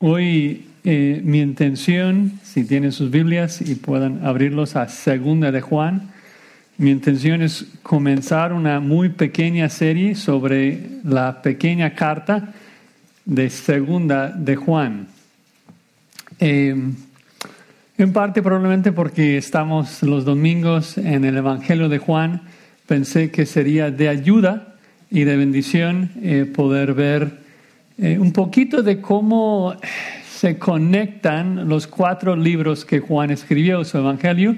Hoy eh, mi intención, si tienen sus Biblias y puedan abrirlos a Segunda de Juan, mi intención es comenzar una muy pequeña serie sobre la pequeña carta de Segunda de Juan. Eh, en parte probablemente porque estamos los domingos en el Evangelio de Juan, pensé que sería de ayuda y de bendición eh, poder ver eh, un poquito de cómo se conectan los cuatro libros que Juan escribió, su Evangelio,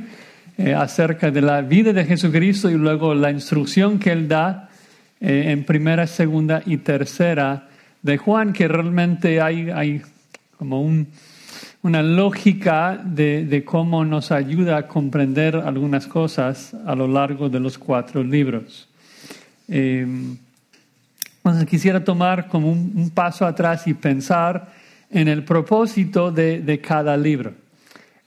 eh, acerca de la vida de Jesucristo y luego la instrucción que él da en primera, segunda y tercera de Juan, que realmente hay, hay como un, una lógica de, de, cómo nos ayuda a comprender algunas cosas a lo largo de los cuatro libros. Eh, entonces quisiera tomar como un, paso atrás y pensar en el propósito de, de cada libro.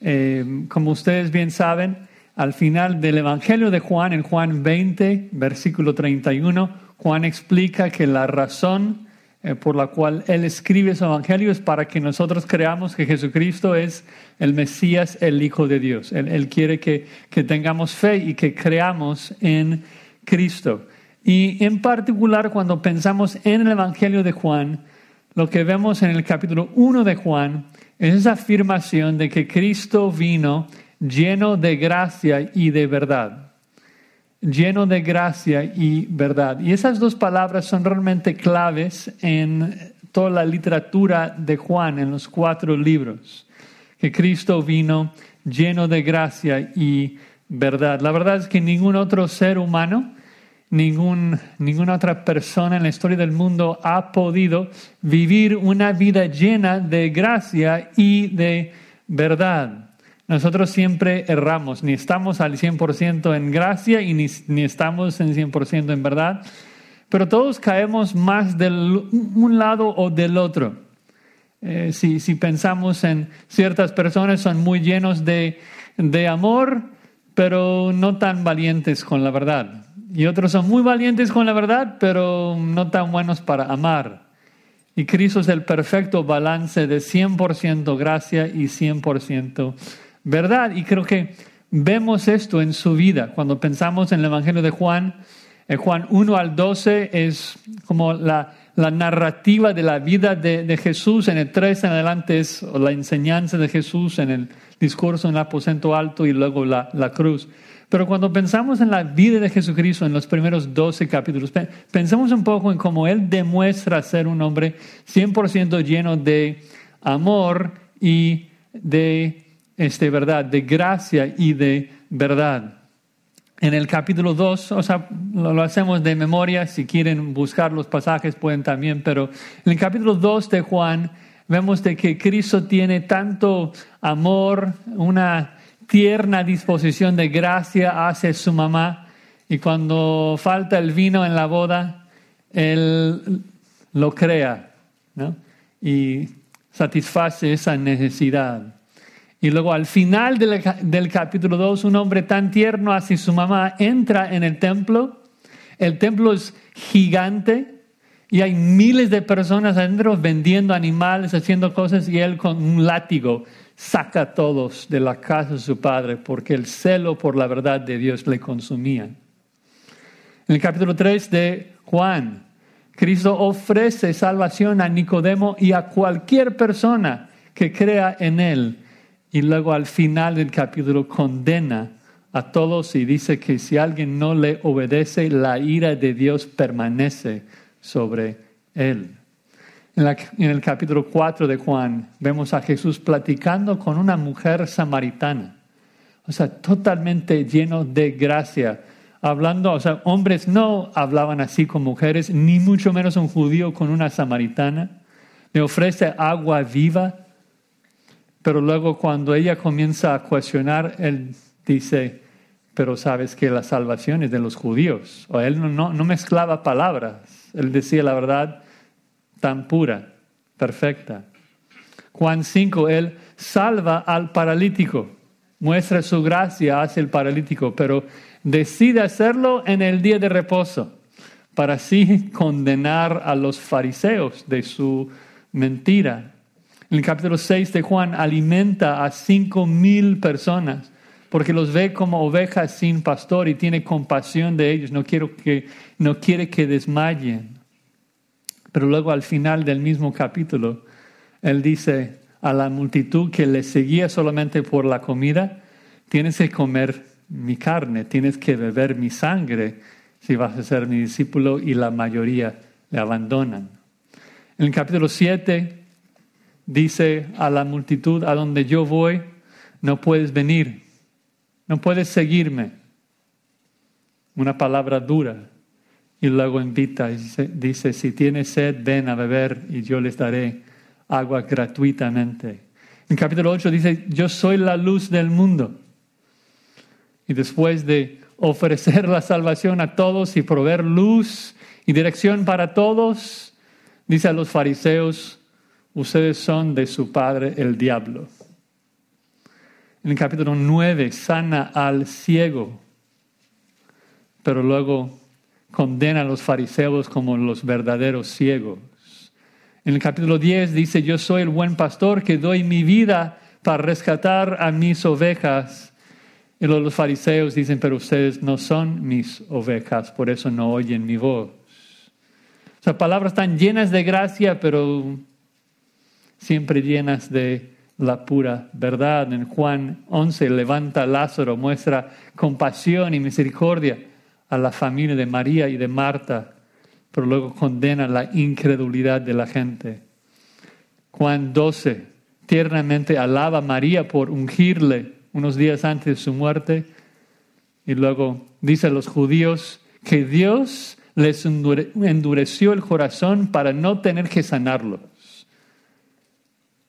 Eh, como ustedes bien saben, al final del Evangelio de Juan, en Juan 20, versículo 31, Juan explica que la razón eh, por la cual él escribe su Evangelio es para que nosotros creamos que Jesucristo es el Mesías, el Hijo de Dios. Él, él quiere que, que tengamos fe y que creamos en Cristo. Y en particular cuando pensamos en el Evangelio de Juan, lo que vemos en el capítulo 1 de Juan es esa afirmación de que Cristo vino lleno de gracia y de verdad. Lleno de gracia y verdad. Y esas dos palabras son realmente claves en toda la literatura de Juan, en los cuatro libros. Que Cristo vino lleno de gracia y verdad. La verdad es que ningún otro ser humano ningún, ninguna otra persona en la historia del mundo ha podido vivir una vida llena de gracia y de verdad. Nosotros siempre erramos, ni estamos al 100% en gracia y ni, ni estamos en 100% en verdad, pero todos caemos más de un lado o del otro. Eh, si, si, pensamos en ciertas personas, son muy llenos de, de amor, pero no tan valientes con la verdad. Y otros son muy valientes con la verdad, pero no tan buenos para amar. Y Cristo es el perfecto balance de 100% gracia y 100% verdad. Y creo que vemos esto en su vida. Cuando pensamos en el Evangelio de Juan, en Juan 1 al 12 es como la, la narrativa de la vida de, de, Jesús. En el 3 en adelante es la enseñanza de Jesús en el discurso en el aposento alto y luego la, la cruz. Pero cuando pensamos en la vida de Jesucristo en los primeros 12 capítulos, pensemos un poco en cómo Él demuestra ser un hombre 100% lleno de amor y de este, verdad, de gracia y de verdad. En el capítulo 2, o sea, lo, hacemos de memoria, si quieren buscar los pasajes pueden también, pero en el capítulo 2 de Juan vemos de que Cristo tiene tanto amor, una tierna disposición de gracia hacia su mamá y cuando falta el vino en la boda, él lo crea y satisface esa necesidad. Y luego al final del, del capítulo 2, un hombre tan tierno hacia su mamá entra en el templo. El templo es gigante y hay miles de personas adentro vendiendo animales, haciendo cosas y él con un látigo saca a todos de la casa de su padre porque el celo por la verdad de Dios le consumía. En el capítulo 3 de Juan, Cristo ofrece salvación a Nicodemo y a cualquier persona que crea en él. Y luego al final del capítulo condena a todos y dice que si alguien no le obedece, la ira de Dios permanece sobre él. En, el capítulo 4 de Juan vemos a Jesús platicando con una mujer samaritana. O sea, totalmente lleno de gracia. Hablando, o sea, hombres no hablaban así con mujeres, ni mucho menos un judío con una samaritana. Le ofrece agua viva. Pero luego cuando ella comienza a cuestionar, él dice, pero sabes que la salvación es de los judíos. O él no, no mezclaba palabras. Él decía la verdad tan pura, perfecta. Juan 5, Él salva al paralítico, muestra su gracia hacia el paralítico, pero decide hacerlo en el día de reposo, para así condenar a los fariseos de su mentira. En el capítulo 6 de Juan alimenta a cinco mil personas porque los ve como ovejas sin pastor y tiene compasión de ellos. No, quiero que, no quiere que desmayen. Pero luego al final del mismo capítulo, él dice a la multitud que le seguía solamente por la comida, tienes que comer mi carne, tienes que beber mi sangre si vas a ser mi discípulo y la mayoría le abandonan. En el capítulo 7 dice a la multitud, a donde yo voy, no puedes venir, no puedes seguirme. Una palabra dura. Y luego invita y dice, si tienes sed, ven a beber y yo les daré agua gratuitamente. En capítulo 8 dice, yo soy la luz del mundo. Y después de ofrecer la salvación a todos y proveer luz y dirección para todos, dice a los fariseos, ustedes son de su padre el diablo. En el capítulo 9 sana al ciego, pero luego condena a los fariseos como los verdaderos ciegos. En el capítulo 10 dice, yo soy el buen pastor que doy mi vida para rescatar a mis ovejas. Y los fariseos dicen, pero ustedes no son mis ovejas, por eso no oyen mi voz. O sea, palabras tan llenas de gracia, pero siempre llenas de la pura verdad. En Juan 11 levanta Lázaro, muestra compasión y misericordia a la familia de María y de Marta, pero luego condena la incredulidad de la gente. Juan 12 tiernamente alaba a María por ungirle unos días antes de su muerte. Y luego dice a los judíos que Dios les endureció el corazón para no tener que sanarlo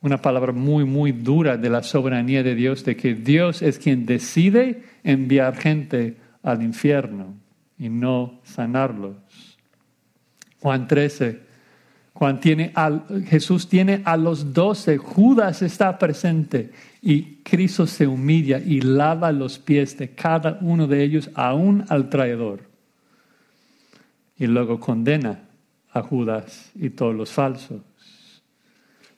una palabra muy, muy dura de la soberanía de Dios, de que Dios es quien decide enviar gente al infierno y no sanarlos. Juan 13, Juan tiene Jesús tiene a los doce, Judas está presente y Cristo se humilla y lava los pies de cada uno de ellos, aún al traidor. Y luego condena a Judas y todos los falsos.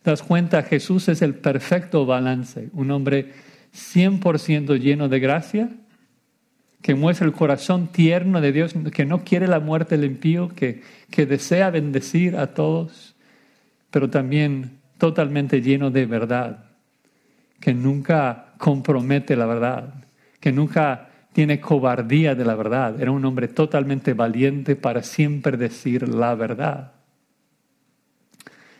¿Te das cuenta? Jesús es el perfecto balance, un hombre 100% lleno de gracia, que muestra el corazón tierno de Dios, que no quiere la muerte del impío, que, que desea bendecir a todos, pero también totalmente lleno de verdad, que nunca compromete la verdad, que nunca tiene cobardía de la verdad. Era un hombre totalmente valiente para siempre decir la verdad.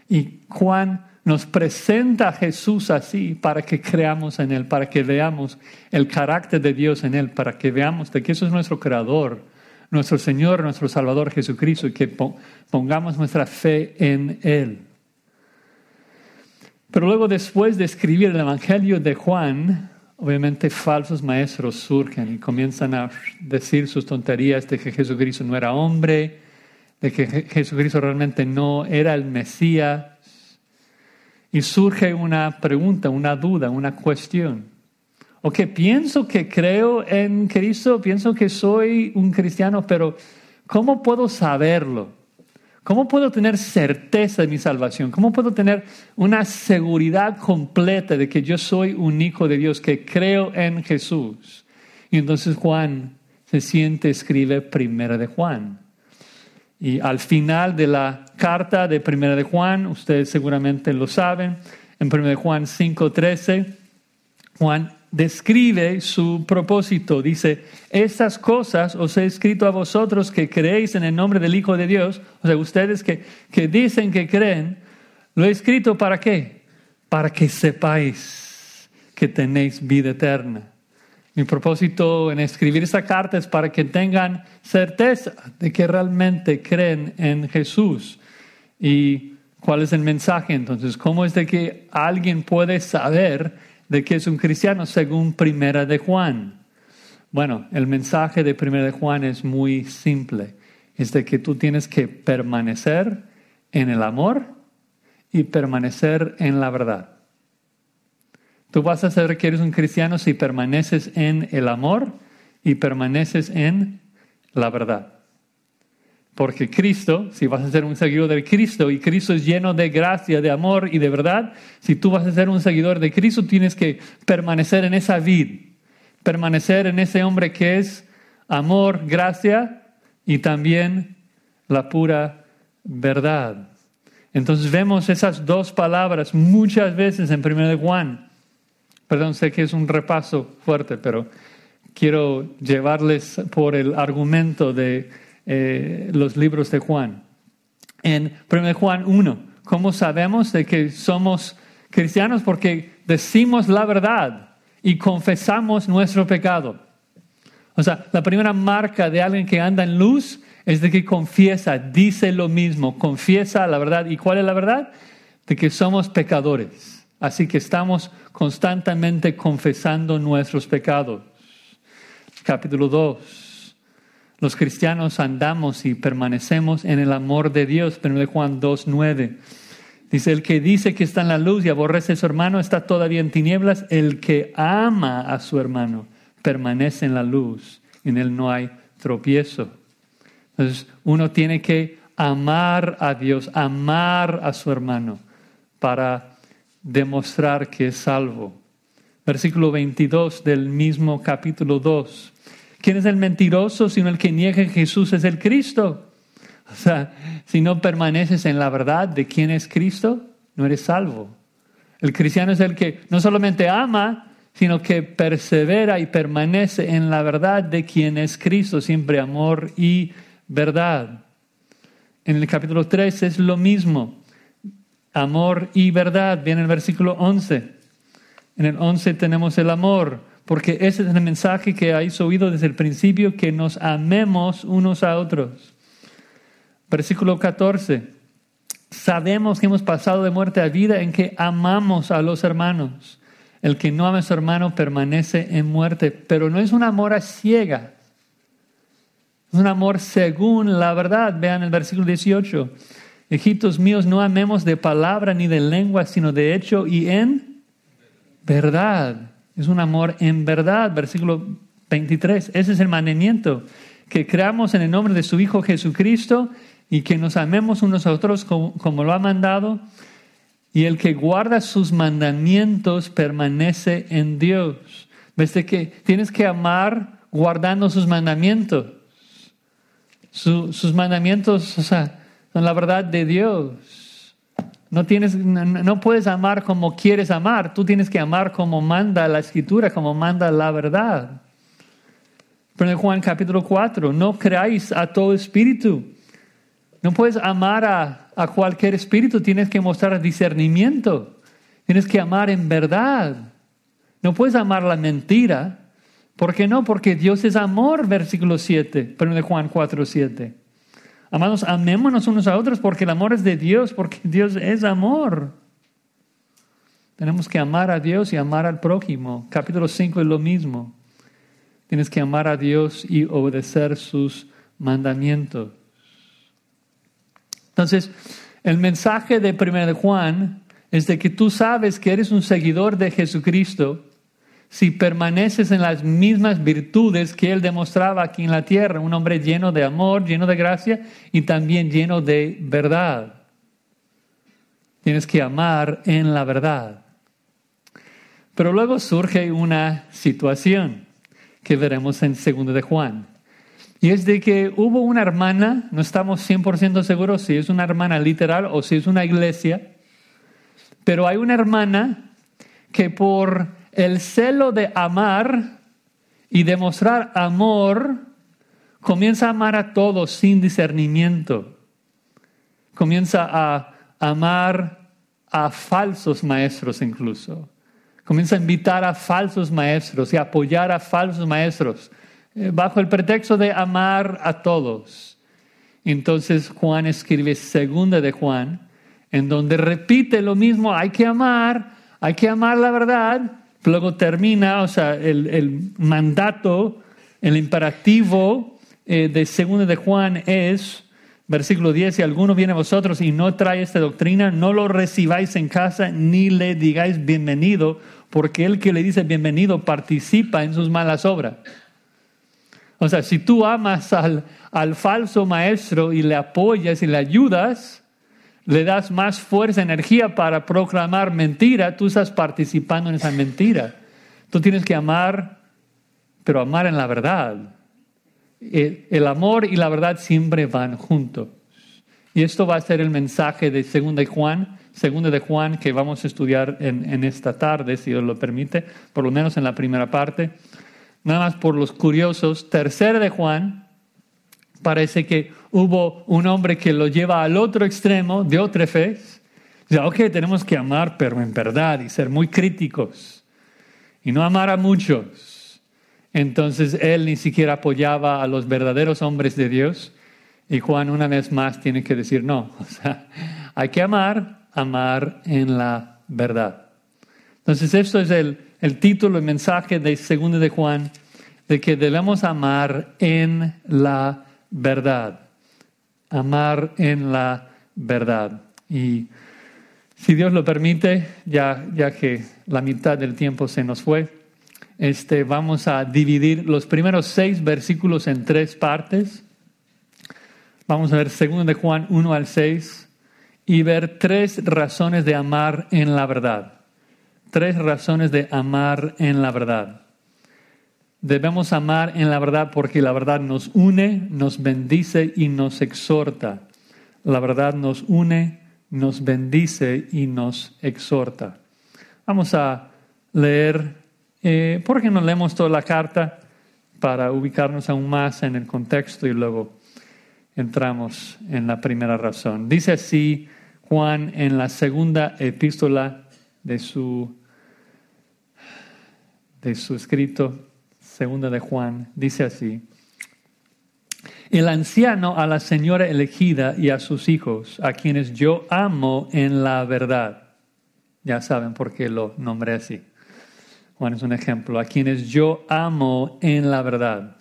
Y Juan nos presenta a Jesús así para que creamos en Él, para que veamos el carácter de Dios en Él, para que veamos de que eso es nuestro Creador, nuestro Señor, nuestro Salvador Jesucristo, y que pongamos nuestra fe en Él. Pero luego después de escribir el Evangelio de Juan, obviamente falsos maestros surgen y comienzan a decir sus tonterías de que Jesucristo no era hombre, de que Jesucristo realmente no era el Mesías y surge una pregunta, una duda, una cuestión. Ok, pienso que creo en Cristo, pienso que soy un cristiano, pero ¿cómo puedo saberlo? ¿Cómo puedo tener certeza de mi salvación? ¿Cómo puedo tener una seguridad completa de que yo soy un hijo de Dios, que creo en Jesús? Y entonces Juan se siente, escribe primera de Juan. Y al final de la carta de Primera de Juan, ustedes seguramente lo saben, en Primera de Juan 5:13, Juan describe su propósito. Dice, estas cosas os he escrito a vosotros que creéis en el nombre del Hijo de Dios, o sea, ustedes que, que dicen que creen, lo he escrito para qué? Para que sepáis que tenéis vida eterna. Mi propósito en escribir esta carta es para que tengan certeza de que realmente creen en Jesús. ¿Y cuál es el mensaje entonces? ¿Cómo es de que alguien puede saber de que es un cristiano según Primera de Juan? Bueno, el mensaje de Primera de Juan es muy simple. Es de que tú tienes que permanecer en el amor y permanecer en la verdad. Tú vas a saber que eres un cristiano si permaneces en el amor y permaneces en la verdad. Porque Cristo, si vas a ser un seguidor de Cristo y Cristo es lleno de gracia, de amor y de verdad, si tú vas a ser un seguidor de Cristo, tienes que permanecer en esa vid, permanecer en ese hombre que es amor, gracia y también la pura verdad. Entonces vemos esas dos palabras muchas veces en 1 de Juan. Perdón, sé que es un repaso fuerte, pero quiero llevarles por el argumento de eh, los libros de Juan. En 1 Juan 1, ¿cómo sabemos de que somos cristianos? Porque decimos la verdad y confesamos nuestro pecado. O sea, la primera marca de alguien que anda en luz es de que confiesa, dice lo mismo, confiesa la verdad. ¿Y cuál es la verdad? De que somos pecadores. Así que estamos constantemente confesando nuestros pecados. Capítulo 2 los cristianos andamos y permanecemos en el amor de Dios. 1 Juan 2.9. Dice, el que dice que está en la luz y aborrece a su hermano está todavía en tinieblas. El que ama a su hermano permanece en la luz. En él no hay tropiezo. Entonces, uno tiene que amar a Dios, amar a su hermano para demostrar que es salvo. Versículo 22 del mismo capítulo 2. ¿Quién es el mentiroso sino el que niega que Jesús es el Cristo? O sea, si no permaneces en la verdad de quién es Cristo, no eres salvo. El cristiano es el que no solamente ama, sino que persevera y permanece en la verdad de quién es Cristo, siempre amor y verdad. En el capítulo 3 es lo mismo, amor y verdad. Viene el versículo 11. En el 11 tenemos el amor porque ese es el mensaje que habéis oído desde el principio, que nos amemos unos a otros. Versículo 14. Sabemos que hemos pasado de muerte a vida en que amamos a los hermanos. El que no ama a su hermano permanece en muerte, pero no es un amor a ciega. Es un amor según la verdad. Vean el versículo 18. Hijitos míos, no amemos de palabra ni de lengua, sino de hecho y en verdad. Es un amor en verdad, versículo 23. Ese es el mandamiento, que creamos en el nombre de su Hijo Jesucristo y que nos amemos unos a otros como, lo ha mandado. Y el que guarda sus mandamientos permanece en Dios. ¿Ves que tienes que amar guardando sus mandamientos? sus mandamientos, o sea, son la verdad de Dios. No, tienes, no, puedes amar como quieres amar, tú tienes que amar como manda la escritura, como manda la verdad. Pero Juan capítulo 4, no creáis a todo espíritu. No puedes amar a, a cualquier espíritu, tienes que mostrar discernimiento. Tienes que amar en verdad. No puedes amar la mentira. ¿Por qué no? Porque Dios es amor, versículo 7, 1 Juan 4, 7. Amados, amémonos unos a otros porque el amor es de Dios, porque Dios es amor. Tenemos que amar a Dios y amar al prójimo. Capítulo 5 es lo mismo. Tienes que amar a Dios y obedecer sus mandamientos. Entonces, el mensaje de 1 de Juan es de que tú sabes que eres un seguidor de Jesucristo si permaneces en las mismas virtudes que Él demostraba aquí en la tierra, un hombre lleno de amor, lleno de gracia y también lleno de verdad. Tienes que amar en la verdad. Pero luego surge una situación que veremos en 2 de Juan. Y es de que hubo una hermana, no estamos 100% seguros si es una hermana literal o si es una iglesia, pero hay una hermana que por el celo de amar y demostrar amor comienza a amar a todos sin discernimiento. Comienza a amar a falsos maestros incluso. Comienza a invitar a falsos maestros y apoyar a falsos maestros eh, bajo el pretexto de amar a todos. Entonces Juan escribe segunda de Juan, en donde repite lo mismo, hay que amar, hay que amar la verdad, Luego termina, o sea, el, mandato, el imperativo eh, de segundo de Juan es, versículo 10, si alguno viene a vosotros y no trae esta doctrina, no lo recibáis en casa ni le digáis bienvenido, porque el que le dice bienvenido participa en sus malas obras. O sea, si tú amas al, al falso maestro y le apoyas y le ayudas, le das más fuerza, energía para proclamar mentira, tú estás participando en esa mentira. Tú tienes que amar, pero amar en la verdad. El, amor y la verdad siempre van juntos. Y esto va a ser el mensaje de 2 de Juan, segundo de Juan que vamos a estudiar en, en esta tarde, si Dios lo permite, por lo menos en la primera parte nada más por los curiosos, tercera de Juan, parece que hubo un hombre que lo lleva al otro extremo de otra fe. Dice, ok, tenemos que amar, pero en verdad, y ser muy críticos, y no amar a muchos. Entonces él ni siquiera apoyaba a los verdaderos hombres de Dios, y Juan una vez más tiene que decir, no, o sea, hay que amar, amar en la verdad. Entonces esto es el, el título, el mensaje de segundo de Juan, de que debemos amar en la verdad. Amar en la verdad. Y si Dios lo permite, ya, ya que la mitad del tiempo se nos fue, este, vamos a dividir los primeros seis versículos en tres partes. Vamos a ver segundo de Juan 1 al 6 y ver tres razones de amar en la verdad tres razones de amar en la verdad. Debemos amar en la verdad porque la verdad nos une, nos bendice y nos exhorta. La verdad nos une, nos bendice y nos exhorta. Vamos a leer, eh, ¿por qué no leemos toda la carta para ubicarnos aún más en el contexto y luego entramos en la primera razón? Dice así Juan en la segunda epístola de su, de su escrito, segunda de Juan, dice así, el anciano a la señora elegida y a sus hijos, a quienes yo amo en la verdad. Ya saben por qué lo nombré así. Juan es un ejemplo, a quienes yo amo en la verdad.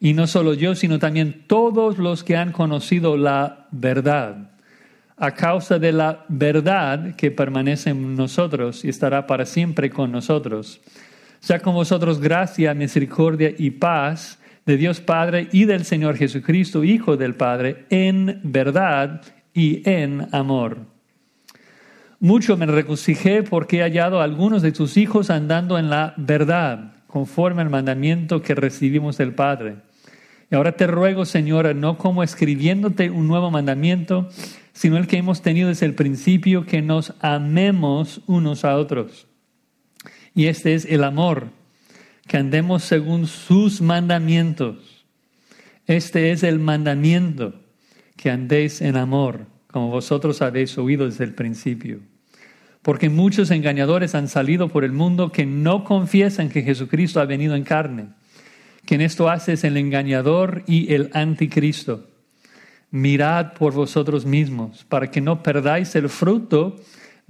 Y no solo yo, sino también todos los que han conocido la verdad a causa de la verdad que permanece en nosotros y estará para siempre con nosotros. Sea con vosotros gracia, misericordia y paz de Dios Padre y del Señor Jesucristo, Hijo del Padre, en verdad y en amor. Mucho me regocijé porque he hallado a algunos de tus hijos andando en la verdad, conforme al mandamiento que recibimos del Padre. Y ahora te ruego, Señora, no como escribiéndote un nuevo mandamiento, sino el que hemos tenido desde el principio, que nos amemos unos a otros. Y este es el amor, que andemos según sus mandamientos. Este es el mandamiento, que andéis en amor, como vosotros habéis oído desde el principio. Porque muchos engañadores han salido por el mundo que no confiesan que Jesucristo ha venido en carne. Quien esto hace es el engañador y el anticristo mirad por vosotros mismos, para que no perdáis el fruto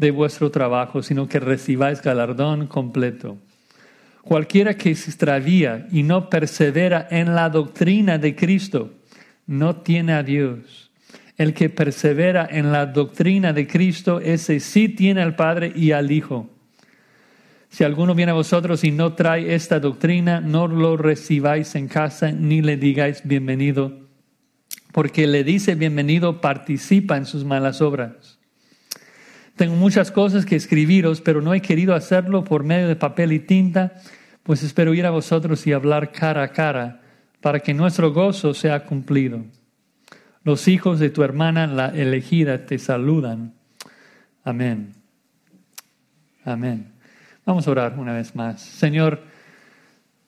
de vuestro trabajo, sino que recibáis galardón completo. Cualquiera que se extravía y no persevera en la doctrina de Cristo, no tiene a Dios. El que persevera en la doctrina de Cristo, ese sí tiene al Padre y al Hijo. Si alguno viene a vosotros y no trae esta doctrina, no lo recibáis en casa ni le digáis bienvenido porque le dice bienvenido, participa en sus malas obras. Tengo muchas cosas que escribiros, pero no he querido hacerlo por medio de papel y tinta, pues espero ir a vosotros y hablar cara a cara, para que nuestro gozo sea cumplido. Los hijos de tu hermana, la elegida, te saludan. Amén. Amén. Vamos a orar una vez más. Señor,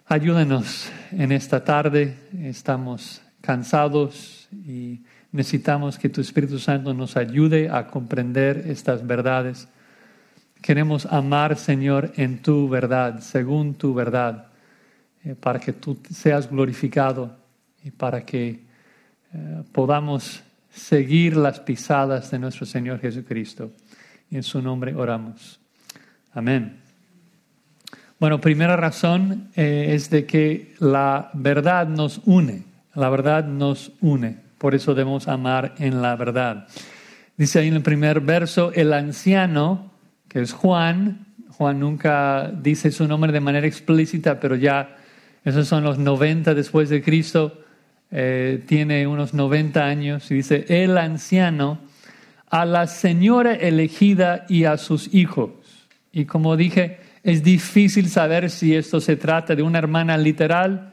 ayúdenos en esta tarde. Estamos cansados y necesitamos que tu Espíritu Santo nos ayude a comprender estas verdades. Queremos amar, Señor, en tu verdad, según tu verdad, eh, para que tú seas glorificado y para que eh, podamos seguir las pisadas de nuestro Señor Jesucristo. En su nombre oramos. Amén. Bueno, primera razón eh, es de que la verdad nos une. La verdad nos une, por eso debemos amar en la verdad. Dice ahí en el primer verso, el anciano, que es Juan, Juan nunca dice su nombre de manera explícita, pero ya esos son los 90 después de Cristo, eh, tiene unos 90 años, y dice, el anciano a la señora elegida y a sus hijos. Y como dije, es difícil saber si esto se trata de una hermana literal,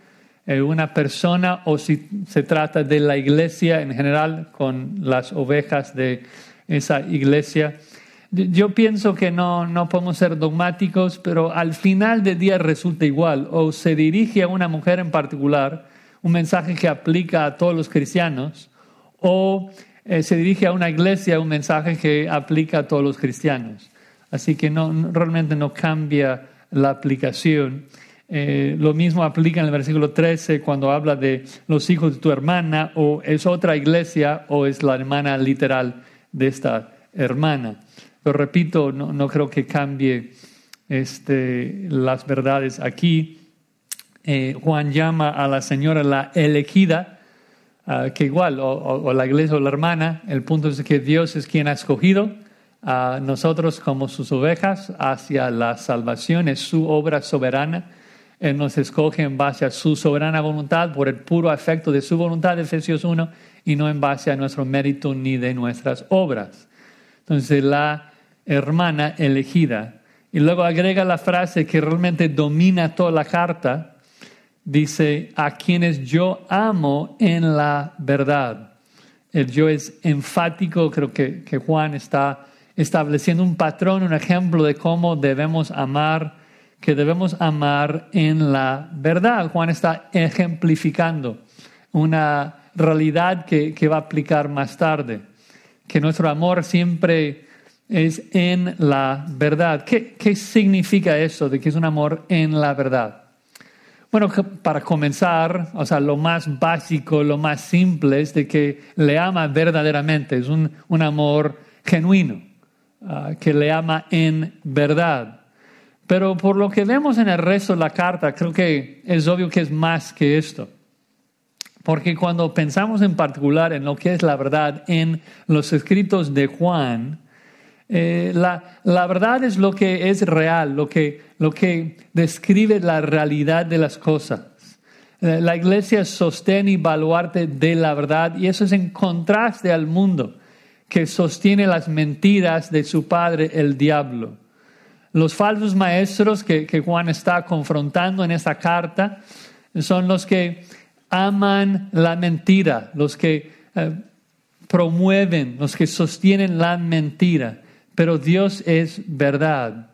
una persona, o si se trata de la iglesia en general con las ovejas de esa iglesia. Yo pienso que no, no podemos ser dogmáticos, pero al final del día resulta igual. O se dirige a una mujer en particular, un mensaje que aplica a todos los cristianos, o eh, se dirige a una iglesia, un mensaje que aplica a todos los cristianos. Así que no, realmente no cambia la aplicación. Eh, lo mismo aplica en el versículo 13 cuando habla de los hijos de tu hermana, o es otra iglesia o es la hermana literal de esta hermana. Pero repito, no, creo que cambie este, las verdades aquí. Eh, Juan llama a la señora la elegida, ah, que igual, o, la iglesia o la hermana, el punto es que Dios es quien ha escogido a nosotros como sus ovejas hacia la salvación, es su obra soberana. Él nos escoge en base a su soberana voluntad, por el puro afecto de su voluntad, Efesios 1, y no en base a nuestro mérito ni de nuestras obras. Entonces, la hermana elegida. Y luego agrega la frase que realmente domina toda la carta. Dice, a quienes yo amo en la verdad. El yo es enfático, creo que, que Juan está estableciendo un patrón, un ejemplo de cómo debemos amar, que debemos amar en la verdad. Juan está ejemplificando una realidad que, que va a aplicar más tarde, que nuestro amor siempre es en la verdad. ¿Qué, ¿Qué, significa eso de que es un amor en la verdad? Bueno, para comenzar, o sea, lo más básico, lo más simple es de que le ama verdaderamente, es un, un amor genuino, ah, que le ama en verdad. Pero por lo que vemos en el resto de la carta, creo que es obvio que es más que esto. Porque cuando pensamos en particular en lo que es la verdad en los escritos de Juan, eh, la, la, verdad es lo que es real, lo que, lo que describe la realidad de las cosas. Eh, la iglesia sostiene y baluarte de la verdad y eso es en contraste al mundo que sostiene las mentiras de su padre, el diablo. Los falsos maestros que, Juan está confrontando en esta carta son los que aman la mentira, los que eh, promueven, los que sostienen la mentira pero Dios es verdad.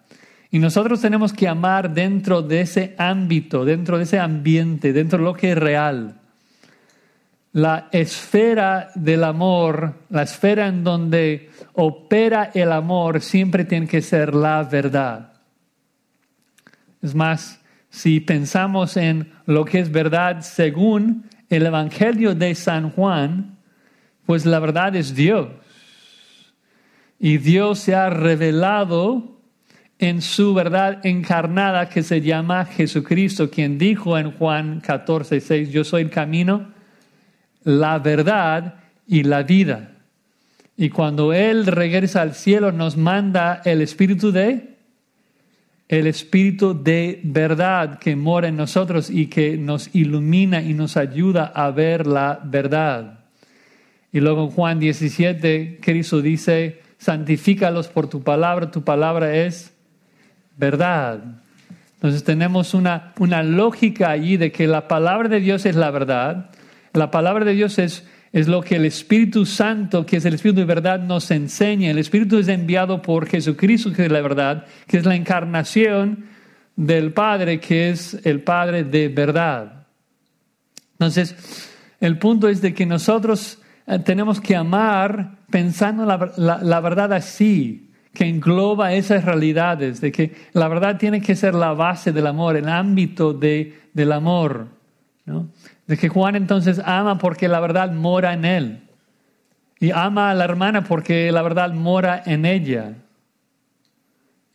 Y nosotros tenemos que amar dentro de ese ámbito, dentro de ese ambiente, dentro de lo que es real. La esfera del amor, la esfera en donde opera el amor, siempre tiene que ser la verdad. Es más, si pensamos en lo que es verdad según el Evangelio de San Juan, pues la verdad es Dios. Y Dios se ha revelado en su verdad encarnada que se llama Jesucristo, quien dijo en Juan 14, 6, yo soy el camino, la verdad y la vida. Y cuando Él regresa al cielo nos manda el Espíritu de, el Espíritu de verdad que mora en nosotros y que nos ilumina y nos ayuda a ver la verdad. Y luego en Juan 17, Cristo dice, santifícalos por tu palabra, tu palabra es verdad. Entonces tenemos una, una lógica allí de que la palabra de Dios es la verdad, la palabra de Dios es, es lo que el Espíritu Santo, que es el Espíritu de verdad, nos enseña. El Espíritu es enviado por Jesucristo, que es la verdad, que es la encarnación del Padre, que es el Padre de verdad. Entonces, el punto es de que nosotros eh, tenemos que amar pensando la, verdad así, que engloba esas realidades, de que la verdad tiene que ser la base del amor, el ámbito de, del amor. ¿no? De que Juan entonces ama porque la verdad mora en él. Y ama a la hermana porque la verdad mora en ella.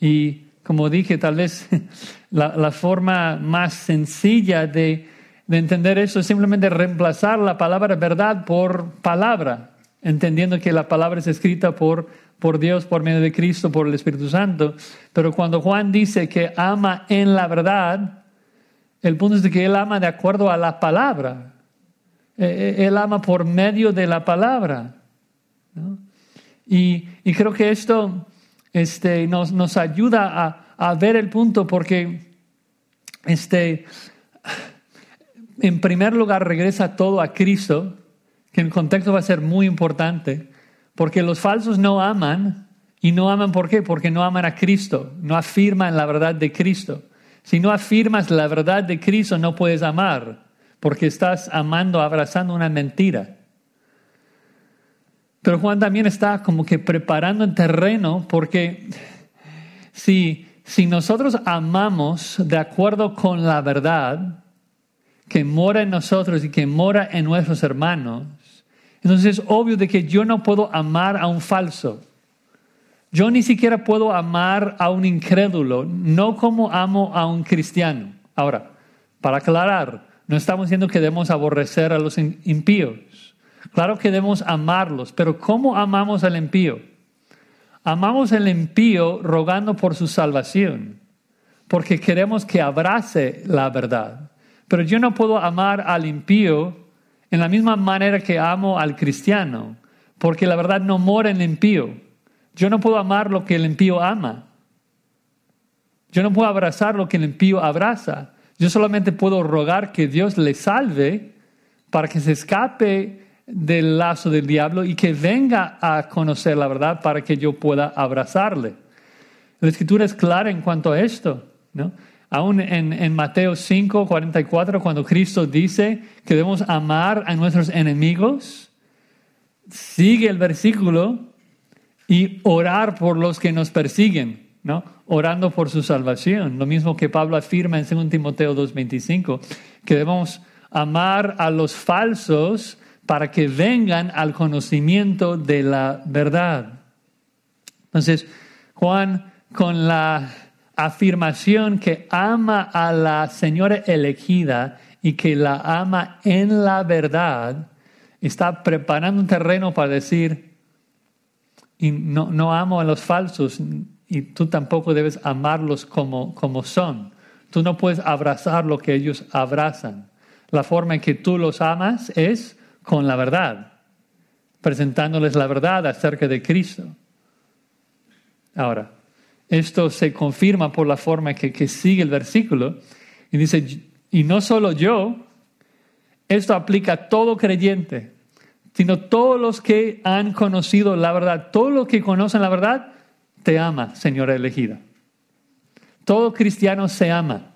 Y como dije, tal vez la, la forma más sencilla de, de entender eso es simplemente reemplazar la palabra verdad por palabra, entendiendo que la palabra es escrita por, por Dios, por medio de Cristo, por el Espíritu Santo. Pero cuando Juan dice que ama en la verdad, El punto es que Él ama de acuerdo a la palabra. Eh, eh, él ama por medio de la palabra. Y, creo que esto este, nos, nos ayuda a, ver el punto porque este, en primer lugar regresa todo a Cristo, que en contexto va a ser muy importante, porque los falsos no aman y no aman ¿por qué? Porque no aman a Cristo, no afirman la verdad de Cristo. Si no afirmas la verdad de Cristo no puedes amar, porque estás amando, abrazando una mentira. Pero Juan también está como que preparando el terreno porque si, si nosotros amamos de acuerdo con la verdad que mora en nosotros y que mora en nuestros hermanos, entonces es obvio de que yo no puedo amar a un falso. Yo ni siquiera puedo amar a un incrédulo, no como amo a un cristiano. Ahora, para aclarar, no estamos diciendo que debemos aborrecer a los impíos. Claro que debemos amarlos, pero ¿cómo amamos al impío? Amamos al impío rogando por su salvación, porque queremos que abrace la verdad. Pero yo no puedo amar al impío en la misma manera que amo al cristiano, porque la verdad no mora en el impío. Yo no puedo amar lo que el impío ama. Yo no puedo abrazar lo que el impío abraza. Yo solamente puedo rogar que Dios le salve para que se escape del lazo del diablo y que venga a conocer la verdad para que yo pueda abrazarle. La escritura es clara en cuanto a esto, ¿no? Aún en, en Mateo 5, 44, cuando Cristo dice que debemos amar a nuestros enemigos, sigue el versículo y orar por los que nos persiguen, ¿no? Orando por su salvación. Lo mismo que Pablo afirma en 2 Timoteo 2.25, que debemos amar a los falsos para que vengan al conocimiento de la verdad. Entonces, Juan, con la afirmación que ama a la señora elegida y que la ama en la verdad, está preparando un terreno para decir, y no, amo a los falsos y tú tampoco debes amarlos como, como son. Tú no puedes abrazar lo que ellos abrazan. La forma en que tú los amas es con la verdad, presentándoles la verdad acerca de Cristo. Ahora, esto se confirma por la forma que, que sigue el versículo y dice, y no solo yo, esto aplica a todo creyente, sino todos los que han conocido la verdad, todos los que conocen la verdad, te ama, Señora elegida. Todo cristiano se ama.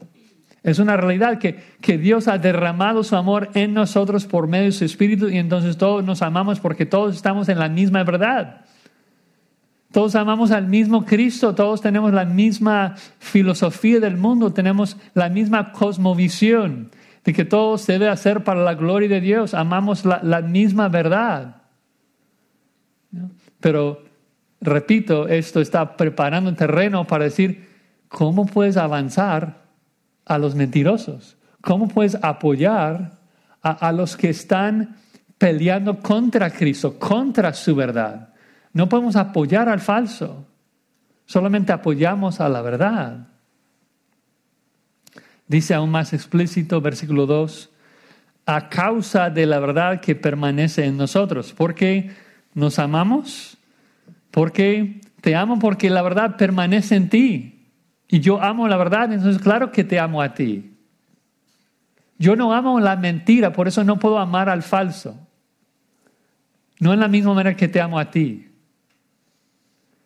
Es una realidad que, que, Dios ha derramado su amor en nosotros por medio de su Espíritu y entonces todos nos amamos porque todos estamos en la misma verdad. Todos amamos al mismo Cristo, todos tenemos la misma filosofía del mundo, tenemos la misma cosmovisión de que todo se debe hacer para la gloria de Dios, amamos la, misma verdad. Pero, repito, esto está preparando el terreno para decir, ¿cómo puedes avanzar a los mentirosos? ¿Cómo puedes apoyar a, los que están peleando contra Cristo, contra su verdad? No podemos apoyar al falso, solamente apoyamos a la verdad. Dice aún más explícito, versículo 2, a causa de la verdad que permanece en nosotros. porque nos amamos? Porque te amo porque la verdad permanece en ti. Y yo amo la verdad, entonces claro que te amo a ti. Yo no amo la mentira, por eso no puedo amar al falso. No en la misma manera que te amo a ti.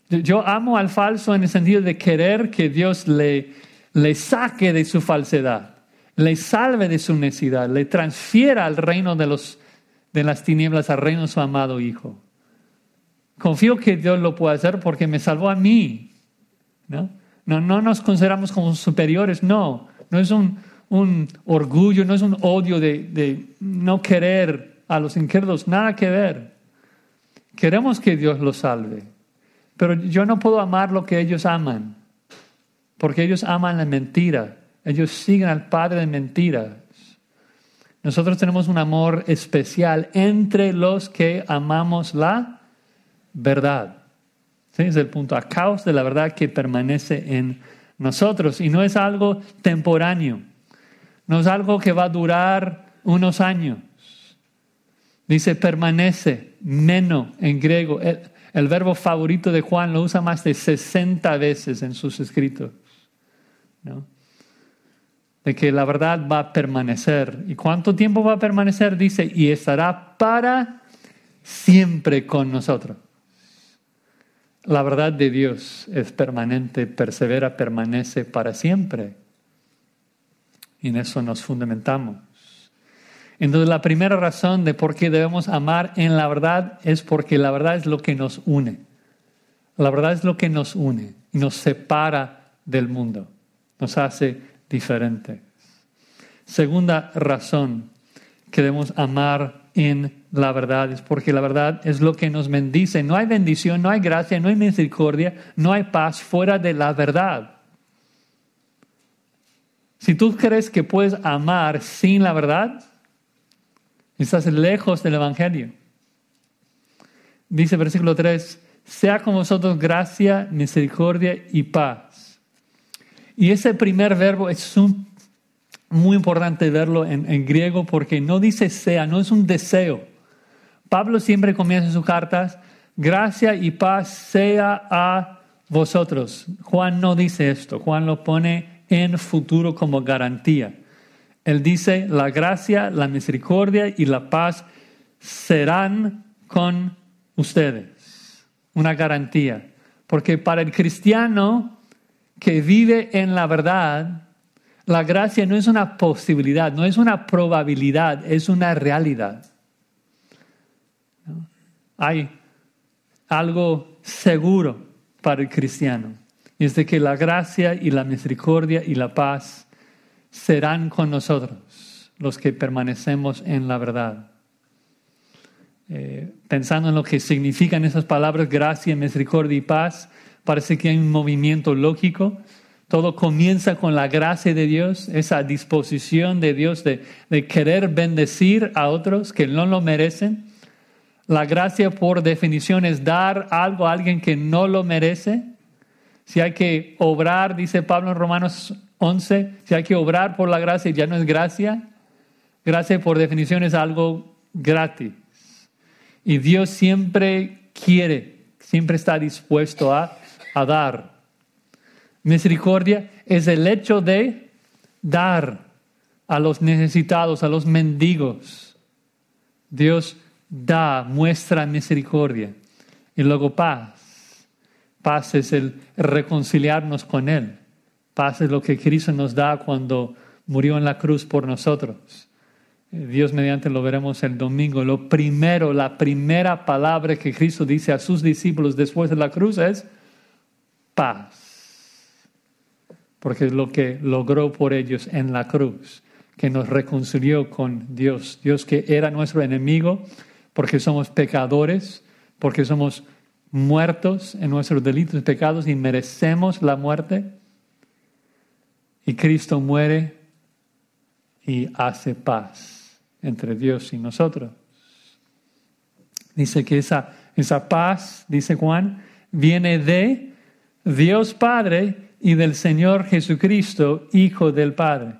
Yo amo al falso en el sentido de querer que Dios le, le saque de su falsedad, le salve de su necesidad, le transfiera al reino de, los, de las tinieblas, al reino de su amado Hijo. Confío que Dios lo puede hacer porque me salvó a mí. ¿no? No, no nos consideramos como superiores, no. No es un, orgullo, no es un odio de, no querer a los incrédulos, nada que ver. Queremos que Dios los salve, pero yo no puedo amar lo que ellos aman, porque ellos aman la mentira, ellos siguen al Padre de mentiras. Nosotros tenemos un amor especial entre los que amamos la verdad. Es el punto, a causa de la verdad que permanece en nosotros y no es algo temporáneo. no es algo que va a durar unos años. Dice permanece, meno en griego. El, el, verbo favorito de Juan lo usa más de 60 veces en sus escritos. De que la verdad va a permanecer. ¿Y cuánto tiempo va a permanecer? Dice, y estará para siempre con nosotros. La verdad de Dios es permanente, persevera, permanece para siempre. Y en eso nos fundamentamos. Entonces la primera razón de por qué debemos amar en la verdad es porque la verdad es lo que nos une. La verdad es lo que nos une y nos separa del mundo, nos hace diferentes. Segunda razón que debemos amar en la verdad es porque la verdad es lo que nos bendice. No hay bendición, no hay gracia, no hay misericordia, no hay paz fuera de la verdad. Si tú crees que puedes amar sin la verdad, estás lejos del Evangelio. Dice versículo 3, sea con vosotros gracia, misericordia y paz. Y ese primer verbo es muy importante verlo en, en griego porque no dice sea, no es un deseo. Pablo siempre comienza sus cartas, gracia y paz sea a vosotros. Juan no dice esto, Juan lo pone en futuro como garantía. Él dice, la gracia, la misericordia y la paz serán con ustedes. Una garantía. Porque para el cristiano que vive en la verdad, la gracia no es una posibilidad, no es una probabilidad, es una realidad. Hay algo seguro para el cristiano y es de que la gracia y la misericordia y la paz serán con nosotros, los que permanecemos en la verdad. Eh, pensando en lo que significan esas palabras, gracia, misericordia y paz, parece que hay un movimiento lógico. Todo comienza con la gracia de Dios, esa disposición de Dios de, de querer bendecir a otros que no lo merecen. La gracia, por definición, es dar algo a alguien que no lo merece. Si hay que obrar, dice Pablo en Romanos 11, si hay que obrar por la gracia, ya no es gracia. Gracia por definición es algo gratis. Y Dios siempre quiere, siempre está dispuesto a, dar. Misericordia es el hecho de dar a los necesitados, a los mendigos. Dios da, muestra misericordia. Y luego paz. Paz es el reconciliarnos con Él. Paz es lo que Cristo nos da cuando murió en la cruz por nosotros. Eh, Dios mediante lo veremos el domingo. Lo primero, la primera palabra que Cristo dice a sus discípulos después de la cruz es paz. Porque es lo que logró por ellos en la cruz, que nos reconcilió con Dios. Dios que era nuestro enemigo porque somos pecadores, porque somos muertos en nuestros delitos y pecados y merecemos la muerte. Y Cristo muere y hace paz entre Dios y nosotros. Dice que esa, esa paz, dice Juan, viene de Dios Padre y del Señor Jesucristo, Hijo del Padre.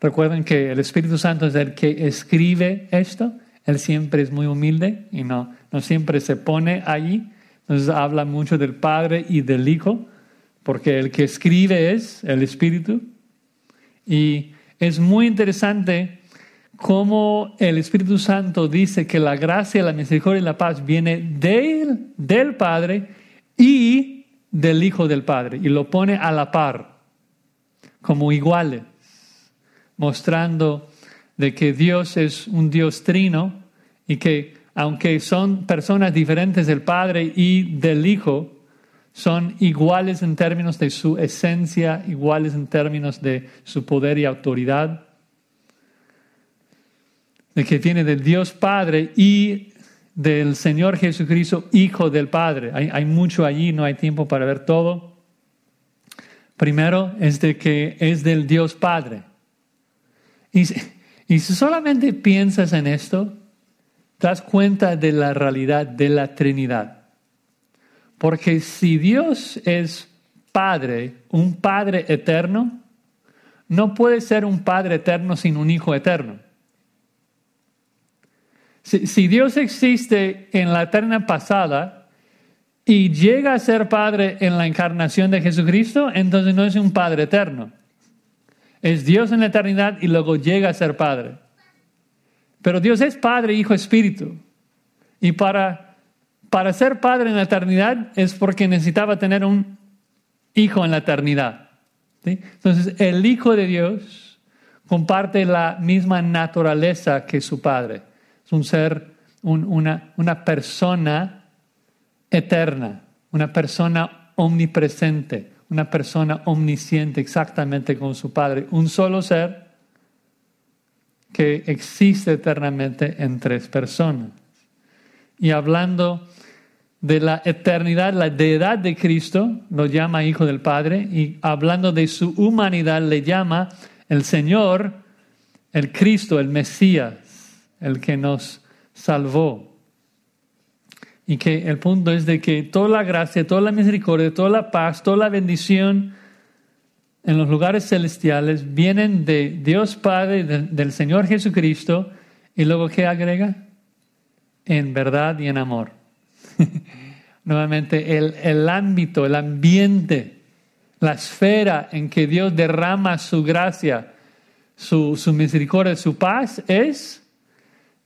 Recuerden que el Espíritu Santo es el que escribe esto él siempre es muy humilde y no, no siempre se pone allí. Entonces habla mucho del Padre y del Hijo, porque el que escribe es el Espíritu. Y es muy interesante cómo el Espíritu Santo dice que la gracia, la misericordia y la paz viene del, del Padre y del Hijo del Padre. Y lo pone a la par, como iguales, mostrando de que Dios es un Dios trino y que aunque son personas diferentes del Padre y del Hijo, son iguales en términos de su esencia, iguales en términos de su poder y autoridad, de que viene del Dios Padre y del Señor Jesucristo, Hijo del Padre. Hay, hay mucho allí, no hay tiempo para ver todo. Primero es de que es del Dios Padre. Y y si solamente piensas en esto, das cuenta de la realidad de la Trinidad. Porque si Dios es Padre, un Padre eterno, no puede ser un Padre eterno sin un Hijo eterno. Si, Dios existe en la eterna pasada y llega a ser Padre en la encarnación de Jesucristo, entonces no es un Padre eterno. Es Dios en la eternidad y luego llega a ser Padre. Pero Dios es Padre, Hijo, Espíritu. Y para, para ser Padre en la eternidad es porque necesitaba tener un Hijo en la eternidad. Entonces, el Hijo de Dios comparte la misma naturaleza que su Padre un ser, una, una persona eterna, una persona omnipresente, una persona omnisciente exactamente como su Padre, un solo ser que existe eternamente en tres personas. Y hablando de la eternidad, la deidad de Cristo, lo llama Hijo del Padre, y hablando de su humanidad, le llama el Señor, el Cristo, el Mesías el que nos salvó. Y que el punto es de que toda la gracia, toda la misericordia, toda la paz, toda la bendición en los lugares celestiales vienen de Dios Padre, del Señor Jesucristo. Y luego, ¿qué agrega? En verdad y en amor. Nuevamente, el, el ámbito, el ambiente, la esfera en que Dios derrama su gracia, su, su misericordia, su paz es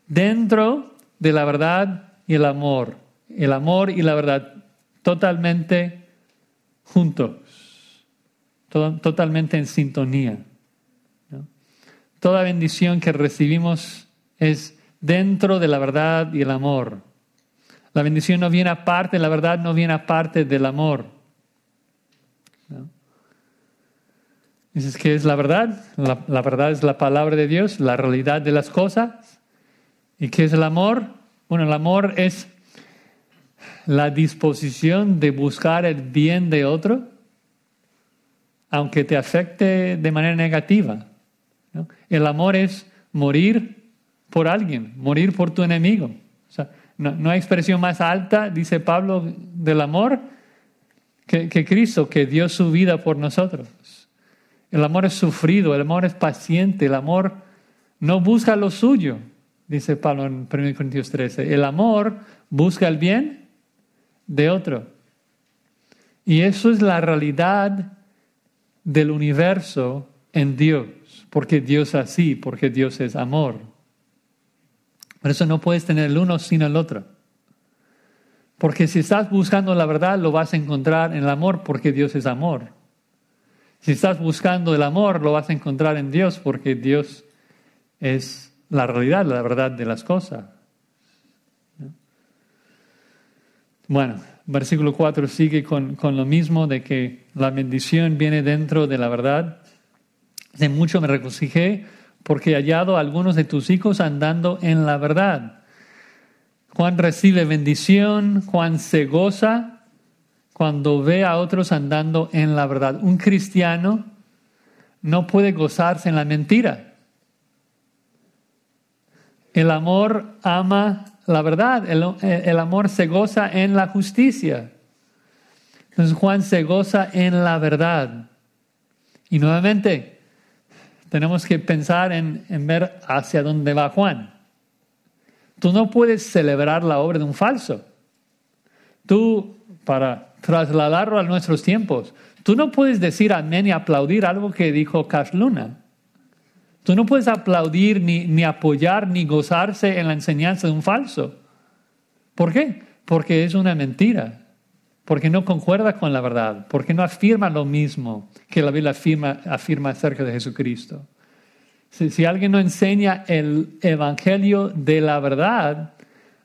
dentro de la verdad y el amor. El amor y la verdad totalmente juntos, totalmente en sintonía. Toda bendición que recibimos es dentro de la verdad y el amor. La bendición no viene aparte, la verdad no viene aparte del amor. Dices, ¿qué es la verdad? la verdad es la palabra de Dios, la realidad de las cosas. ¿Y qué es el amor? Bueno, el amor es la disposición de buscar el bien de otro, aunque te afecte de manera negativa. El amor es morir por alguien, morir por tu enemigo. O sea, no, hay expresión más alta, dice Pablo, del amor que, que Cristo, que dio su vida por nosotros. El amor es sufrido, el amor es paciente, el amor no busca lo suyo, dice Pablo en 1 Corintios 13. El amor busca el bien de otro. Y eso es la realidad del universo en Dios, porque Dios es así, porque Dios es amor. Por eso no puedes tener el uno sin el otro. Porque si estás buscando la verdad, lo vas a encontrar en el amor, porque Dios es amor. Si estás buscando el amor, lo vas a encontrar en Dios, porque Dios es la realidad, la verdad de las cosas. Bueno, versículo 4 sigue con, lo mismo de que la bendición viene dentro de la verdad. De mucho me regocijé porque he hallado a algunos de tus hijos andando en la verdad. Juan recibe bendición, Juan se goza cuando ve a otros andando en la verdad. Un cristiano no puede gozarse en la mentira. El amor ama la verdad, el, amor se goza en la justicia. Juan se goza en la verdad. Y nuevamente, tenemos que pensar en, en, ver hacia dónde va Juan. Tú no puedes celebrar la obra de un falso. Tú, para trasladarlo a nuestros tiempos, tú no puedes decir amén y aplaudir algo que dijo Cash Luna. Tú no puedes aplaudir, ni, ni apoyar, ni gozarse en la enseñanza de un falso. ¿Por qué? Porque es una mentira porque no concuerda con la verdad, porque no afirma lo mismo que la Biblia afirma, afirma acerca de Jesucristo. Si, alguien no enseña el evangelio de la verdad,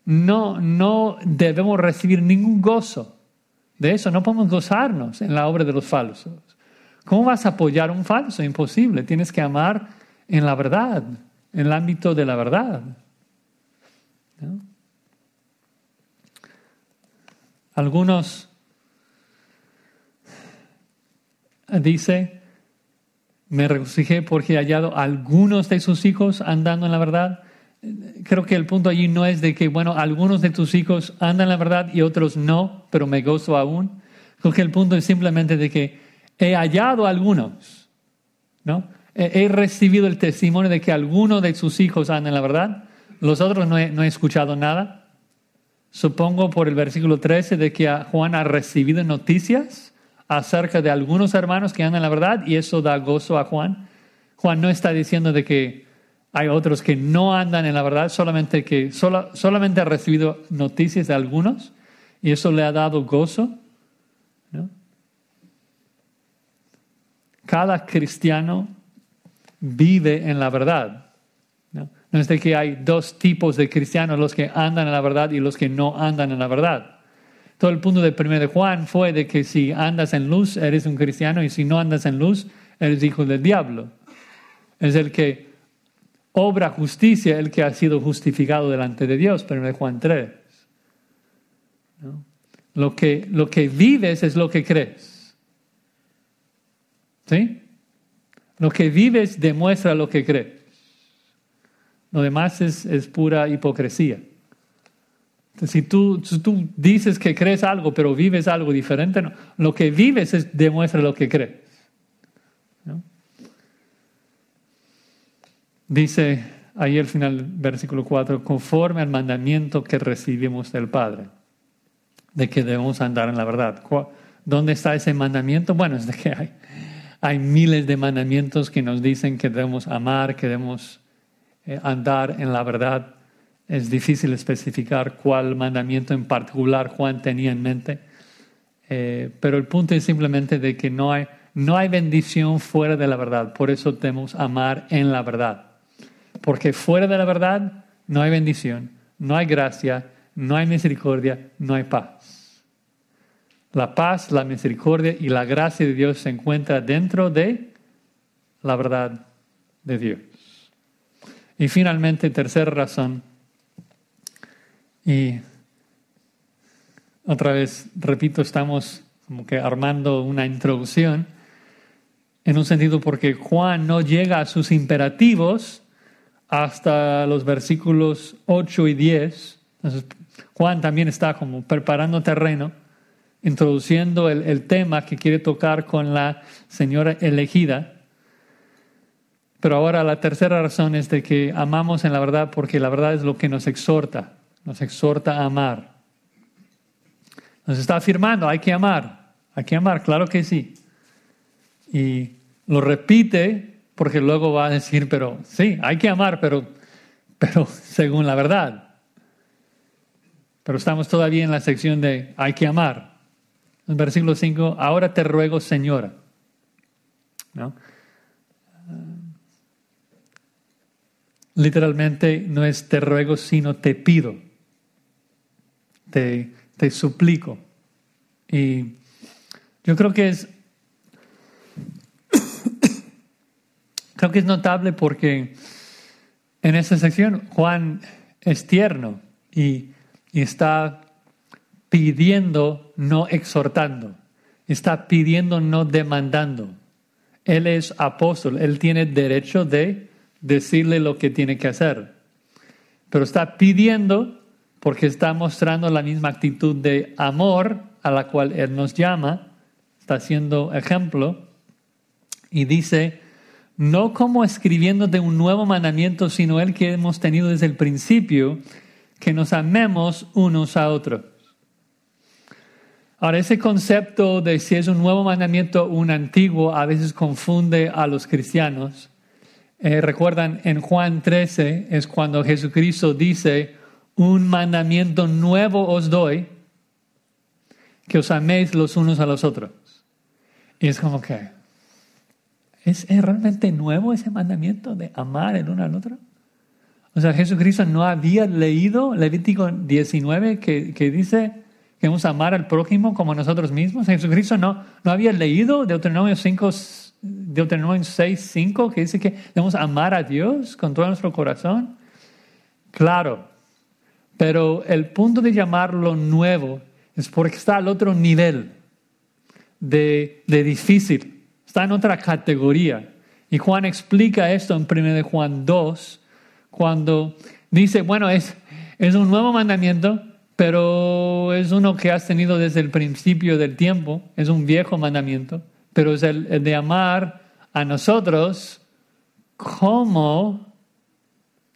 no, no debemos recibir ningún gozo. De eso no podemos gozarnos en la obra de los falsos. ¿Cómo vas a apoyar a un falso? Imposible. Tienes que amar en la verdad, en el ámbito de la verdad. Algunos dice, me regocijé porque he hallado algunos de sus hijos andando en la verdad. Creo que el punto allí no es de que, bueno, algunos de tus hijos andan en la verdad y otros no, pero me gozo aún. Creo que el punto es simplemente de que he hallado algunos, ¿no? He recibido el testimonio de que alguno de sus hijos anda en la verdad. Los otros no he, no he escuchado nada. Supongo por el versículo 13 de que Juan ha recibido noticias acerca de algunos hermanos que andan en la verdad y eso da gozo a Juan. Juan no está diciendo de que hay otros que no andan en la verdad, solamente que solamente ha recibido noticias de algunos y eso le ha dado gozo. Cada cristiano vive en la verdad. ¿no? es de que hay dos tipos de cristianos, los que andan en la verdad y los que no andan en la verdad. Todo el punto del primer de Juan fue de que si andas en luz, eres un cristiano, y si no andas en luz, eres hijo del diablo. Es el que obra justicia, el que ha sido justificado delante de Dios, primer de Juan 3. Lo, que, lo que vives es lo que crees. ¿Sí? Lo que vives demuestra lo que crees. Lo demás es, pura hipocresía. si tú, tú, dices que crees algo, pero vives algo diferente, lo que vives es, demuestra lo que crees. Dice ahí al final versículo 4, conforme al mandamiento que recibimos del Padre, de que debemos andar en la verdad. ¿Dónde está ese mandamiento? Bueno, es de que hay, hay miles de mandamientos que nos dicen que debemos amar, que debemos eh, andar en la verdad. Es difícil especificar cuál mandamiento en particular Juan tenía en mente, eh, pero el punto es simplemente de que no hay, no hay bendición fuera de la verdad. Por eso debemos amar en la verdad. Porque fuera de la verdad no hay bendición, no hay gracia, no hay misericordia, no hay paz. La paz, la misericordia y la gracia de Dios se encuentra dentro de la verdad de Dios. Y finalmente, tercera razón, y otra vez, repito, estamos como que armando una introducción, en un sentido porque Juan no llega a sus imperativos hasta los versículos 8 y 10. Entonces, Juan también está como preparando terreno introduciendo el, tema que quiere tocar con la señora elegida. Pero ahora la tercera razón es de que amamos en la verdad porque la verdad es lo que nos exhorta, nos exhorta a amar. Nos está afirmando, hay que amar, hay que amar, claro que sí. Y lo repite porque luego va a decir, pero sí, hay que amar, pero, pero según la verdad. Pero estamos todavía en la sección de hay que amar versículo 5, ahora te ruego, Señora. Literalmente no es te ruego, sino te pido. Te, te suplico. Y yo creo que es creo que es notable porque en esta sección Juan es tierno y, y está pidiendo, no exhortando. Está pidiendo, no demandando. Él es apóstol, él tiene derecho de decirle lo que tiene que hacer. Pero está pidiendo porque está mostrando la misma actitud de amor a la cual Él nos llama, está haciendo ejemplo y dice, no como escribiendo de un nuevo mandamiento, sino el que hemos tenido desde el principio, que nos amemos unos a otros. Ahora, ese concepto de si es un nuevo mandamiento o un antiguo a veces confunde a los cristianos. Eh, recuerdan, en Juan 13 es cuando Jesucristo dice, un mandamiento nuevo os doy, que os améis los unos a los otros. Y es como que, ¿es, realmente nuevo ese mandamiento de amar el uno al otro? O sea, Jesucristo no había leído Levítico 19 que, que dice, Queremos amar al prójimo como nosotros mismos. Jesucristo no, no había leído Deuteronomio 5, Deuteronomio 6, 5, que dice que debemos amar a Dios con todo nuestro corazón. Claro, pero el punto de llamarlo nuevo es porque está al otro nivel de, de difícil, está en otra categoría. Y Juan explica esto en 1 Juan 2, cuando dice, bueno, es, es un nuevo mandamiento, pero es uno que has tenido desde el principio del tiempo, es un viejo mandamiento, pero es el, de amar a nosotros cómo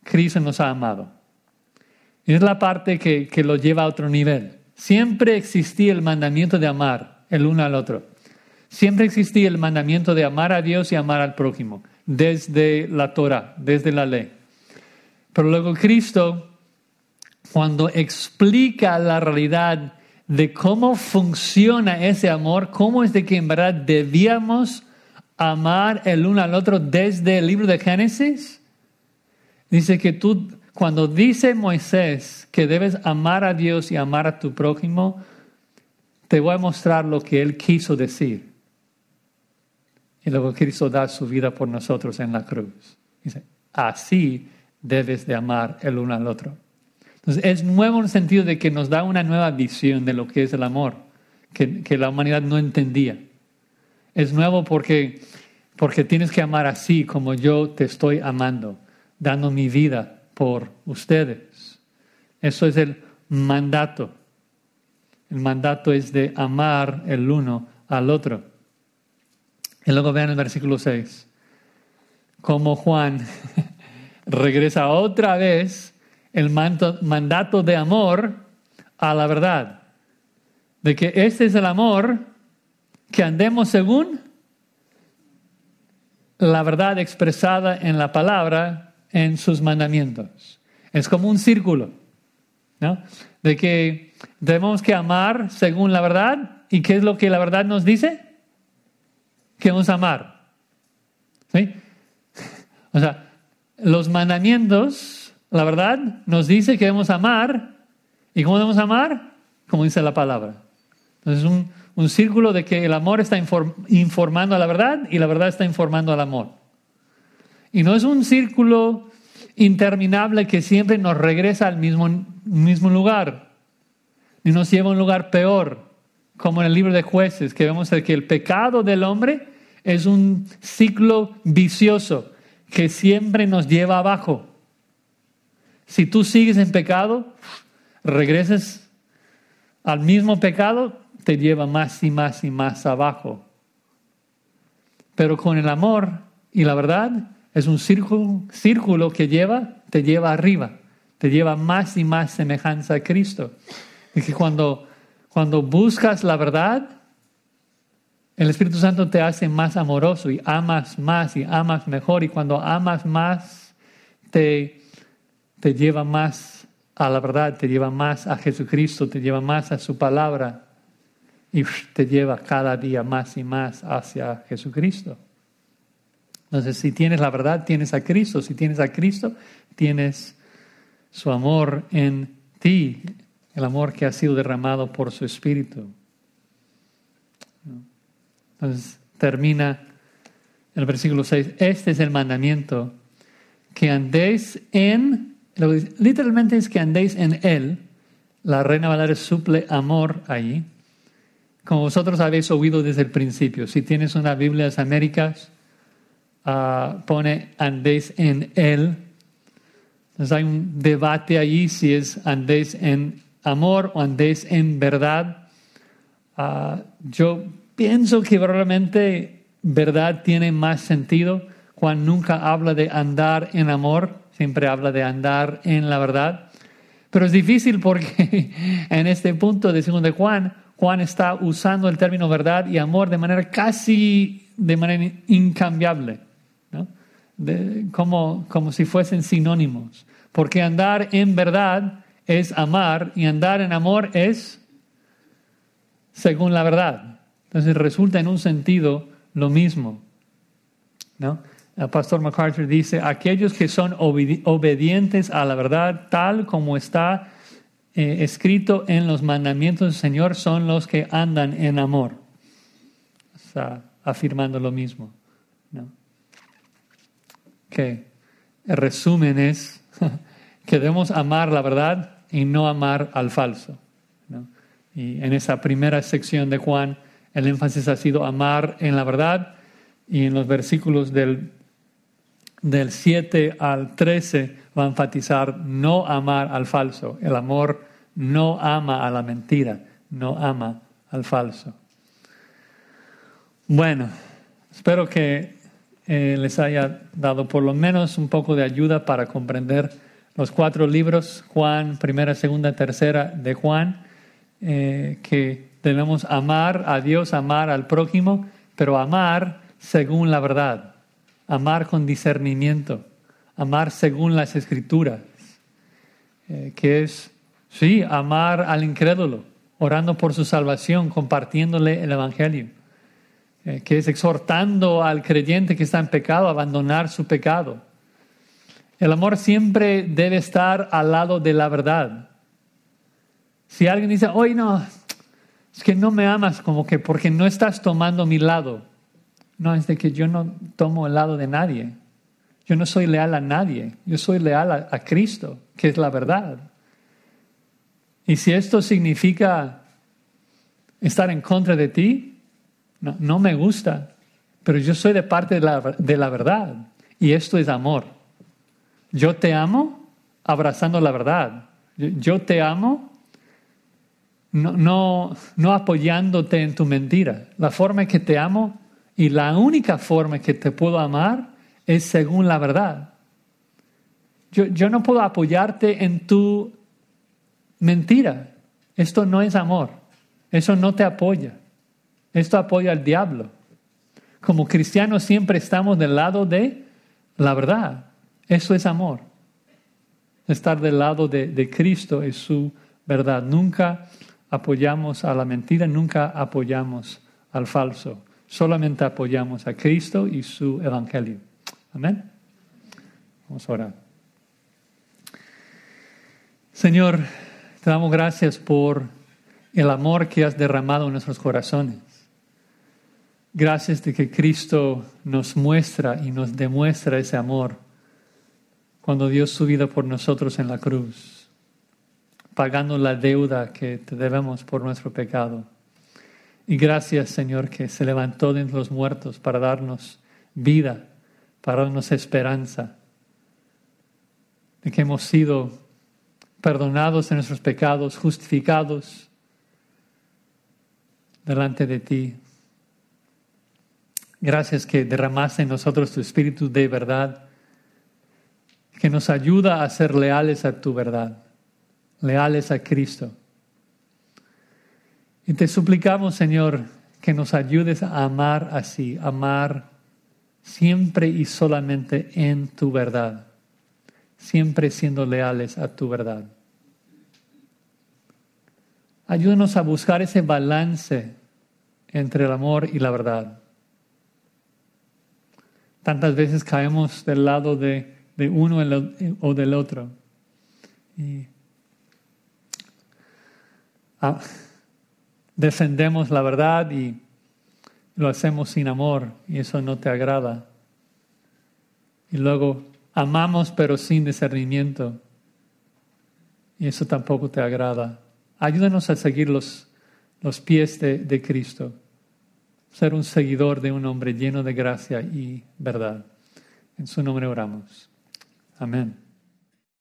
Cristo nos ha amado. Es la parte que, que lo lleva a otro nivel. Siempre existía el mandamiento de amar el uno al otro. Siempre existía el mandamiento de amar a Dios y amar al prójimo, desde la Torah, desde la ley. Pero luego Cristo, cuando explica la realidad de cómo funciona ese amor, cómo es de que en verdad debíamos amar el uno al otro desde el libro de Génesis, dice que tú, cuando dice Moisés que debes amar a Dios y amar a tu prójimo, te voy a mostrar lo que él quiso decir. Y luego Cristo da su vida por nosotros en la cruz. Dice, así debes de amar el uno al otro. Es nuevo en el sentido de que nos da una nueva visión de lo que es el amor, que, que la humanidad no entendía. Es nuevo porque, porque tienes que amar así como yo te estoy amando, dando mi vida por ustedes. Eso es el mandato. El mandato es de amar el uno al otro. Y luego vean el versículo 6, como Juan regresa otra vez el mandato de amor a la verdad. De que este es el amor que andemos según la verdad expresada en la palabra, en sus mandamientos. Es como un círculo, ¿no? De que debemos que amar según la verdad. ¿Y qué es lo que la verdad nos dice? Que vamos a amar. ¿Sí? O sea, los mandamientos, la verdad, nos dice que debemos amar. ¿Y cómo debemos amar? Como dice la palabra. Entonces, un, un círculo de que el amor está informando a la verdad y la verdad está informando al amor. Y no es un círculo interminable que siempre nos regresa al mismo, mismo lugar, ni nos lleva a un lugar peor, como en el libro de jueces, que vemos que el pecado del hombre es un ciclo vicioso que siempre nos lleva abajo. Si tú sigues en pecado, regreses al mismo pecado, te lleva más y más y más abajo. Pero con el amor y la verdad es un círculo, que lleva, te lleva arriba, te lleva más y más semejanza a Cristo. Y que cuando, cuando buscas la verdad, el Espíritu Santo te hace más amoroso y amas más y amas mejor. Y cuando amas más, te, te lleva más a la verdad, te lleva más a Jesucristo, te lleva más a su palabra y te lleva cada día más y más hacia Jesucristo. Entonces, si tienes la verdad, tienes a Cristo. Si tienes a Cristo, tienes su amor en ti, el amor que ha sido derramado por su Espíritu. Entonces, termina el versículo 6. Este es el mandamiento, que andéis en, literalmente es que andéis en Él. La Reina Valera suple amor ahí como vosotros habéis oído desde el principio. Si tienes una Biblia de ah, pone andéis en Él. Entonces hay un debate allí si es andéis en amor o andéis en verdad. Ah, yo pienso que probablemente verdad tiene más sentido. Juan nunca habla de andar en amor, siempre habla de andar en la verdad. Pero es difícil porque en este punto de segundo de Juan, Juan está usando el término verdad y amor de manera casi, de manera incambiable, ¿no? como, como si fuesen sinónimos. Porque andar en verdad es amar y andar en amor es según la verdad. Entonces resulta en un sentido lo mismo. ¿no? El pastor MacArthur dice, aquellos que son obedientes a la verdad tal como está eh, escrito en los mandamientos del Señor son los que andan en amor. Está afirmando lo mismo. Que el resumen es que debemos amar la verdad y no amar al falso. Y en esa primera sección de Juan, el énfasis ha sido amar en la verdad y en los versículos del, del 7 al 13 va a enfatizar no amar al falso. El amor no ama a la mentira, no ama al falso. Bueno, espero que eh, les haya dado por lo menos un poco de ayuda para comprender los cuatro libros, Juan, primera, segunda, tercera de Juan, eh, que debemos amar a Dios, amar al prójimo, pero amar según la verdad, amar con discernimiento, amar según las escrituras, eh, que es, sí, amar al incrédulo, orando por su salvación, compartiéndole el Evangelio, eh, que es exhortando al creyente que está en pecado a abandonar su pecado. El amor siempre debe estar al lado de la verdad. Si alguien dice, hoy no, es que no me amas como que porque no estás tomando mi lado. No, es de que yo no tomo el lado de nadie. Yo no soy leal a nadie. Yo soy leal a, Cristo, que es la verdad. Y si esto significa estar en contra de ti, no, no me gusta. Pero yo soy de parte de la, de la verdad. Y esto es amor. Yo te amo abrazando la verdad. Yo te amo no, no, apoyándote en tu mentira. La forma en que te amo y la única forma que te puedo amar es según la verdad. Yo, yo no puedo apoyarte en tu mentira. Esto no es amor. Eso no te apoya. Esto apoya al diablo. Como cristianos siempre estamos del lado de la verdad. Eso es amor. Estar del lado de, de Cristo es su verdad. Nunca apoyamos a la mentira, nunca apoyamos al falso. Solamente apoyamos a Cristo y su Evangelio. Amén. Vamos a orar. Señor, te damos gracias por el amor que has derramado en nuestros corazones. Gracias de que Cristo nos muestra y nos demuestra ese amor cuando dio su vida por nosotros en la cruz pagando la deuda que te debemos por nuestro pecado. Y gracias, Señor, que se levantó de entre los muertos para darnos vida, para darnos esperanza, de que hemos sido perdonados de nuestros pecados, justificados delante de ti. Gracias que derramaste en nosotros tu espíritu de verdad, que nos ayuda a ser leales a tu verdad leales a Cristo. Y te suplicamos, Señor, que nos ayudes a amar así, amar siempre y solamente en tu verdad, siempre siendo leales a tu verdad. Ayúdanos a buscar ese balance entre el amor y la verdad. Tantas veces caemos del lado de, uno o del otro. Y Ah, defendemos la verdad y lo hacemos sin amor y eso no te agrada. Y luego amamos pero sin discernimiento y eso tampoco te agrada. Ayúdanos a seguir los, los pies de, de Cristo, ser un seguidor de un hombre lleno de gracia y verdad. En su nombre oramos. Amén.